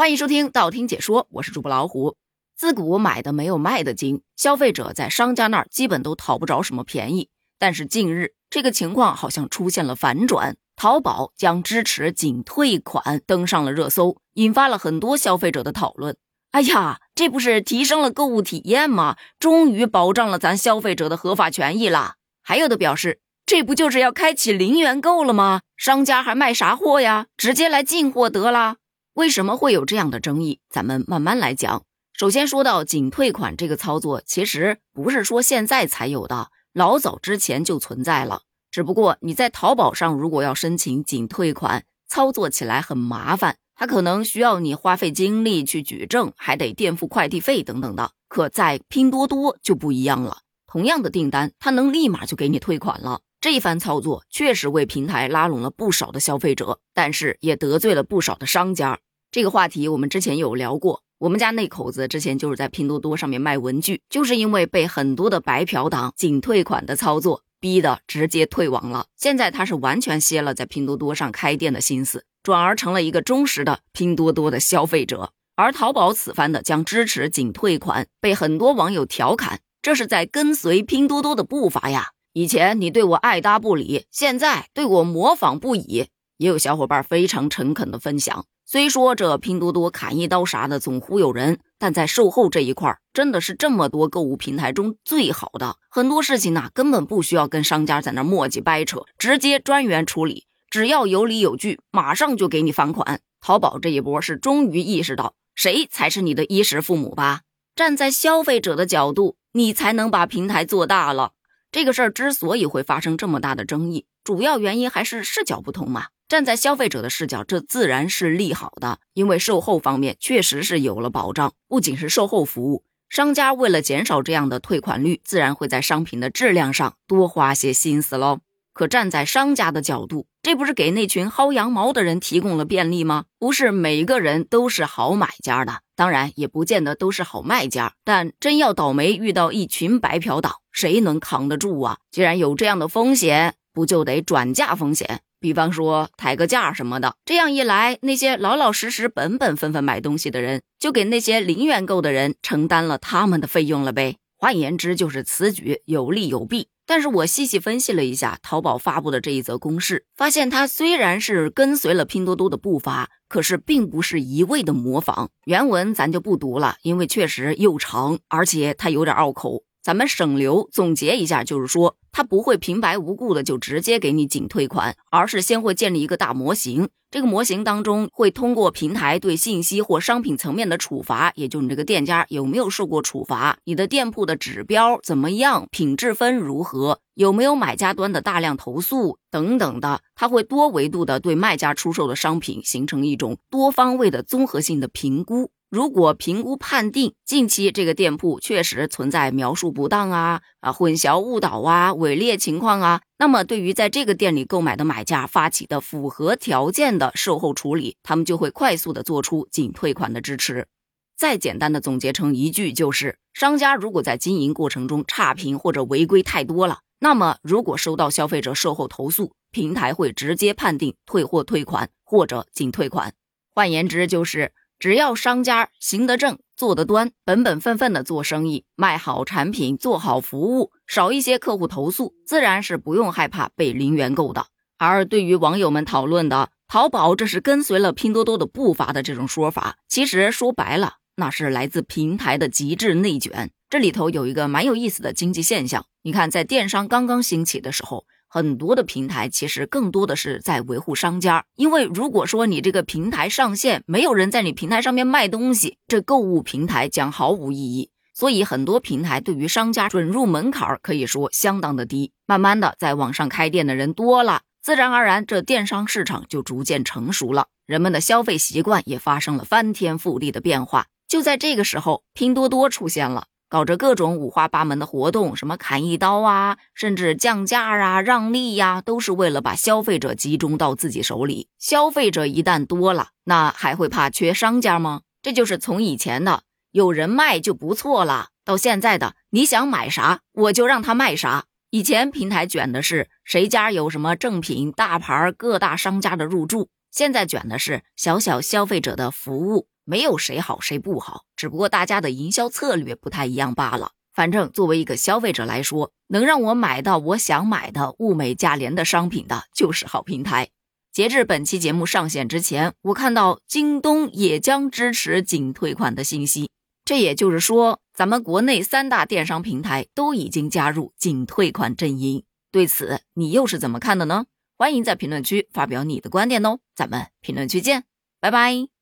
欢迎收听道听解说，我是主播老虎。自古买的没有卖的精，消费者在商家那儿基本都讨不着什么便宜。但是近日这个情况好像出现了反转，淘宝将支持仅退款登上了热搜，引发了很多消费者的讨论。哎呀，这不是提升了购物体验吗？终于保障了咱消费者的合法权益啦！还有的表示，这不就是要开启零元购了吗？商家还卖啥货呀？直接来进货得了。为什么会有这样的争议？咱们慢慢来讲。首先说到仅退款这个操作，其实不是说现在才有的，老早之前就存在了。只不过你在淘宝上如果要申请仅退款，操作起来很麻烦，它可能需要你花费精力去举证，还得垫付快递费等等的。可在拼多多就不一样了，同样的订单，它能立马就给你退款了。这一番操作确实为平台拉拢了不少的消费者，但是也得罪了不少的商家。这个话题我们之前有聊过，我们家那口子之前就是在拼多多上面卖文具，就是因为被很多的白嫖党仅退款的操作逼得直接退网了。现在他是完全歇了在拼多多上开店的心思，转而成了一个忠实的拼多多的消费者。而淘宝此番的将支持仅退款，被很多网友调侃，这是在跟随拼多多的步伐呀。以前你对我爱搭不理，现在对我模仿不已。也有小伙伴非常诚恳的分享。虽说这拼多多砍一刀啥的总忽悠人，但在售后这一块真的是这么多购物平台中最好的。很多事情呢，根本不需要跟商家在那磨叽掰扯，直接专员处理，只要有理有据，马上就给你返款。淘宝这一波是终于意识到谁才是你的衣食父母吧？站在消费者的角度，你才能把平台做大了。这个事儿之所以会发生这么大的争议，主要原因还是视角不同嘛。站在消费者的视角，这自然是利好的，因为售后方面确实是有了保障。不仅是售后服务，商家为了减少这样的退款率，自然会在商品的质量上多花些心思喽。可站在商家的角度，这不是给那群薅羊毛的人提供了便利吗？不是每个人都是好买家的，当然也不见得都是好卖家。但真要倒霉遇到一群白嫖党，谁能扛得住啊？既然有这样的风险，不就得转嫁风险？比方说抬个价什么的，这样一来，那些老老实实、本本分分买东西的人，就给那些零元购的人承担了他们的费用了呗。换言之，就是此举有利有弊。但是我细细分析了一下淘宝发布的这一则公示，发现它虽然是跟随了拼多多的步伐，可是并不是一味的模仿。原文咱就不读了，因为确实又长，而且它有点拗口。咱们省流总结一下，就是说，他不会平白无故的就直接给你仅退款，而是先会建立一个大模型。这个模型当中会通过平台对信息或商品层面的处罚，也就你这个店家有没有受过处罚，你的店铺的指标怎么样，品质分如何，有没有买家端的大量投诉等等的，它会多维度的对卖家出售的商品形成一种多方位的综合性的评估。如果评估判定近期这个店铺确实存在描述不当啊啊混淆误导啊伪劣情况啊，那么对于在这个店里购买的买家发起的符合条件的售后处理，他们就会快速的做出仅退款的支持。再简单的总结成一句就是：商家如果在经营过程中差评或者违规太多了，那么如果收到消费者售后投诉，平台会直接判定退货退款或者仅退款。换言之就是。只要商家行得正、坐得端、本本分分的做生意，卖好产品、做好服务，少一些客户投诉，自然是不用害怕被零元购的。而对于网友们讨论的淘宝这是跟随了拼多多的步伐的这种说法，其实说白了，那是来自平台的极致内卷。这里头有一个蛮有意思的经济现象，你看，在电商刚刚兴起的时候。很多的平台其实更多的是在维护商家，因为如果说你这个平台上线没有人在你平台上面卖东西，这购物平台将毫无意义。所以很多平台对于商家准入门槛可以说相当的低。慢慢的，在网上开店的人多了，自然而然这电商市场就逐渐成熟了，人们的消费习惯也发生了翻天覆地的变化。就在这个时候，拼多多出现了。搞着各种五花八门的活动，什么砍一刀啊，甚至降价啊、让利呀，都是为了把消费者集中到自己手里。消费者一旦多了，那还会怕缺商家吗？这就是从以前的有人卖就不错了，到现在的你想买啥我就让他卖啥。以前平台卷的是谁家有什么正品大牌各大商家的入驻，现在卷的是小小消费者的服务，没有谁好谁不好，只不过大家的营销策略不太一样罢了。反正作为一个消费者来说，能让我买到我想买的物美价廉的商品的，就是好平台。截至本期节目上线之前，我看到京东也将支持仅退款的信息，这也就是说，咱们国内三大电商平台都已经加入仅退款阵营。对此，你又是怎么看的呢？欢迎在评论区发表你的观点哦，咱们评论区见，拜拜。